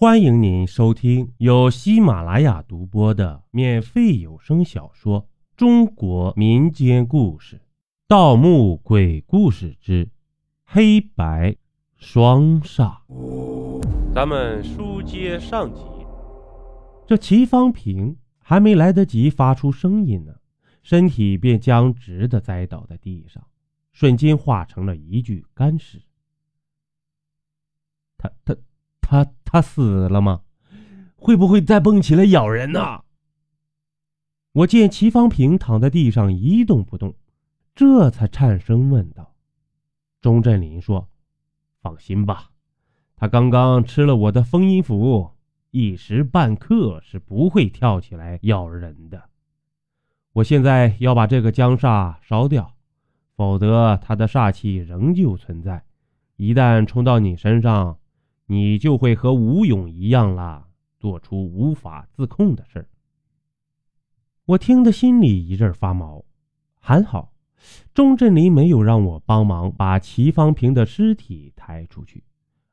欢迎您收听由喜马拉雅独播的免费有声小说《中国民间故事·盗墓鬼故事之黑白双煞》。咱们书接上集，这齐方平还没来得及发出声音呢，身体便僵直的栽倒在地上，瞬间化成了一具干尸。他他。他他死了吗？会不会再蹦起来咬人呢？我见齐方平躺在地上一动不动，这才颤声问道：“钟振林说，放心吧，他刚刚吃了我的封印符，一时半刻是不会跳起来咬人的。我现在要把这个江煞烧掉，否则他的煞气仍旧存在，一旦冲到你身上。”你就会和吴勇一样啦，做出无法自控的事儿。我听得心里一阵发毛。还好，钟振林没有让我帮忙把齐方平的尸体抬出去，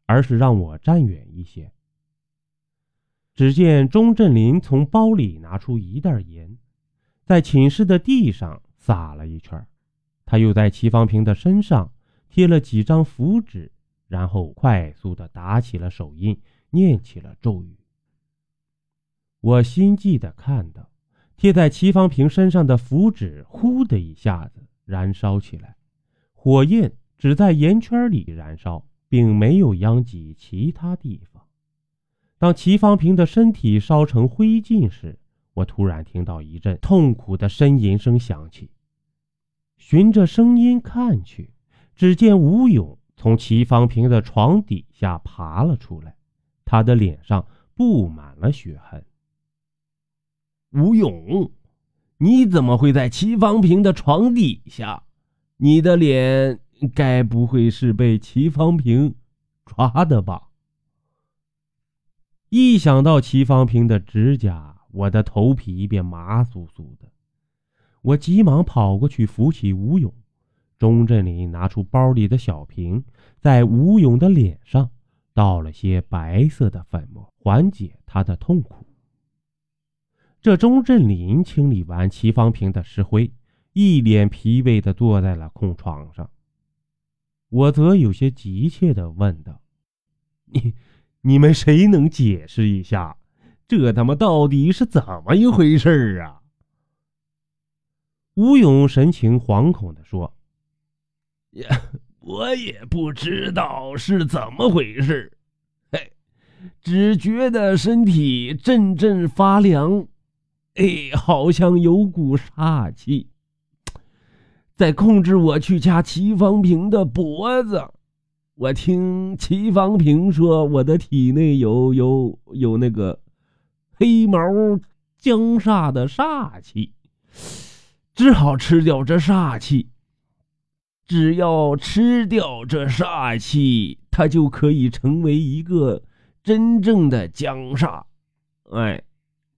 而是让我站远一些。只见钟振林从包里拿出一袋盐，在寝室的地上撒了一圈，他又在齐方平的身上贴了几张符纸。然后快速的打起了手印，念起了咒语。我心悸的看到，贴在齐方平身上的符纸，呼的一下子燃烧起来，火焰只在圆圈里燃烧，并没有殃及其他地方。当齐方平的身体烧成灰烬时，我突然听到一阵痛苦的呻吟声响起，循着声音看去，只见吴勇。从齐方平的床底下爬了出来，他的脸上布满了血痕。吴勇，你怎么会在齐方平的床底下？你的脸该不会是被齐方平抓的吧？一想到齐方平的指甲，我的头皮便麻酥酥的。我急忙跑过去扶起吴勇。钟振林拿出包里的小瓶，在吴勇的脸上倒了些白色的粉末，缓解他的痛苦。这钟振林清理完齐方平的尸灰，一脸疲惫地坐在了空床上。我则有些急切地问道：“你、你们谁能解释一下，这他妈到底是怎么一回事啊？”吴勇神情惶恐地说。呀，我也不知道是怎么回事，嘿，只觉得身体阵阵发凉，哎，好像有股煞气在控制我去掐齐方平的脖子。我听齐方平说，我的体内有有有那个黑毛僵煞的煞气，只好吃掉这煞气。只要吃掉这煞气，他就可以成为一个真正的僵煞。哎，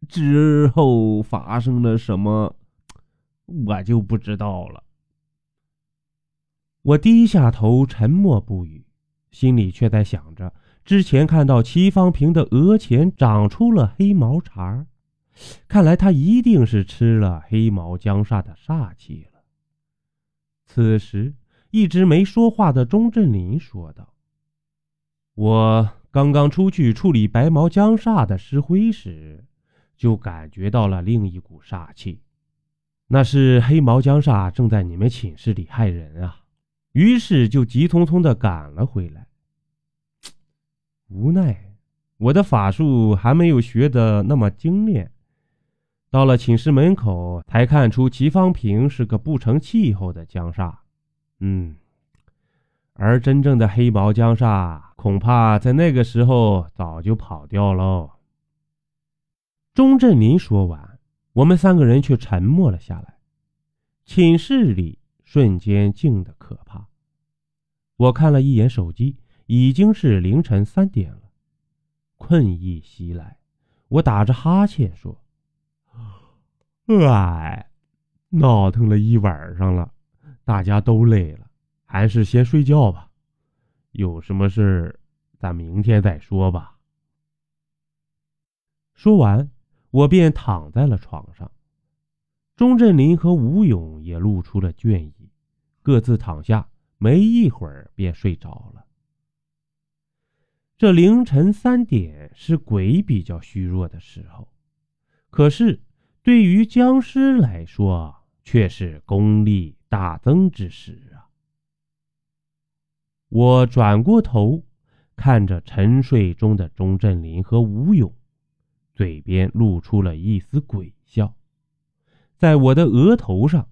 之后发生了什么，我就不知道了。我低下头，沉默不语，心里却在想着：之前看到齐方平的额前长出了黑毛茬看来他一定是吃了黑毛僵煞的煞气。此时。一直没说话的钟振林说道：“我刚刚出去处理白毛江煞的尸灰时，就感觉到了另一股煞气，那是黑毛江煞正在你们寝室里害人啊！于是就急匆匆的赶了回来。无奈我的法术还没有学的那么精炼，到了寝室门口才看出齐方平是个不成气候的江煞。”嗯，而真正的黑毛江煞恐怕在那个时候早就跑掉喽。钟振林说完，我们三个人却沉默了下来。寝室里瞬间静得可怕。我看了一眼手机，已经是凌晨三点了，困意袭来，我打着哈欠说：“哎，闹腾了一晚上了。”大家都累了，还是先睡觉吧。有什么事咱明天再说吧。说完，我便躺在了床上。钟振林和吴勇也露出了倦意，各自躺下，没一会儿便睡着了。这凌晨三点是鬼比较虚弱的时候，可是对于僵尸来说，却是功力大增之时啊！我转过头，看着沉睡中的钟振林和吴勇，嘴边露出了一丝鬼笑。在我的额头上，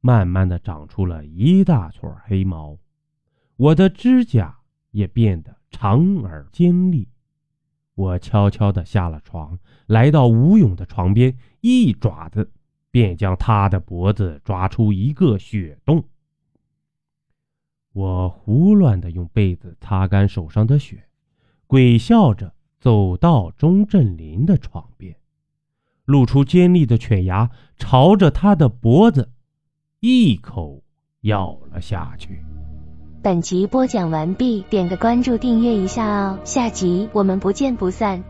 慢慢的长出了一大撮黑毛，我的指甲也变得长而尖利。我悄悄的下了床，来到吴勇的床边，一爪子便将他的脖子抓出一个血洞。我胡乱的用被子擦干手上的血，鬼笑着走到钟振林的床边。露出尖利的犬牙，朝着他的脖子一口咬了下去。本集播讲完毕，点个关注，订阅一下哦，下集我们不见不散。